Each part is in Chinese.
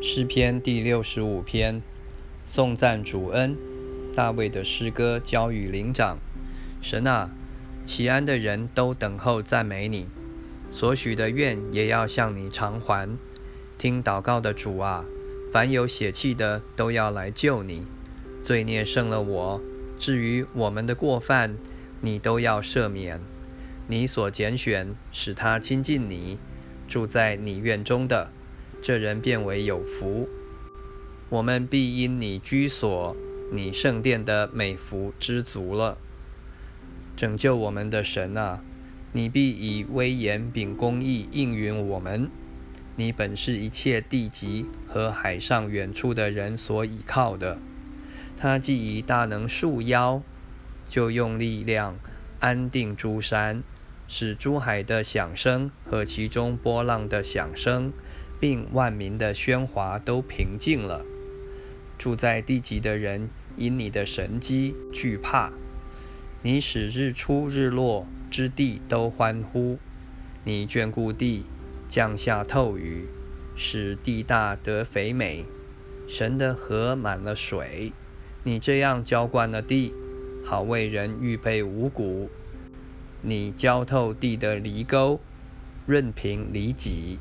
诗篇第六十五篇，颂赞主恩。大卫的诗歌交与灵长。神啊，喜安的人都等候赞美你，所许的愿也要向你偿还。听祷告的主啊，凡有血气的都要来救你。罪孽胜了我，至于我们的过犯，你都要赦免。你所拣选，使他亲近你，住在你院中的。这人变为有福，我们必因你居所、你圣殿的美福知足了。拯救我们的神啊，你必以威严秉公义应允我们。你本是一切地极和海上远处的人所倚靠的。他既以大能束腰，就用力量安定诸山，使诸海的响声和其中波浪的响声。并万民的喧哗都平静了。住在地极的人因你的神机惧怕，你使日出日落之地都欢呼。你眷顾地，降下透雨，使地大得肥美。神的河满了水，你这样浇灌了地，好为人预备五谷。你浇透地的犁沟，润平犁脊。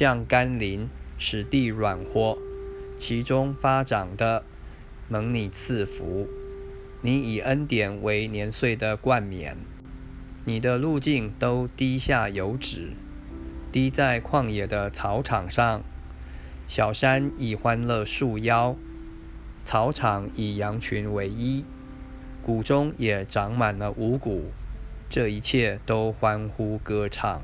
降甘霖，使地软和，其中发长的蒙你赐福。你以恩典为年岁的冠冕，你的路径都滴下油脂，滴在旷野的草场上。小山以欢乐束腰，草场以羊群为衣，谷中也长满了五谷。这一切都欢呼歌唱。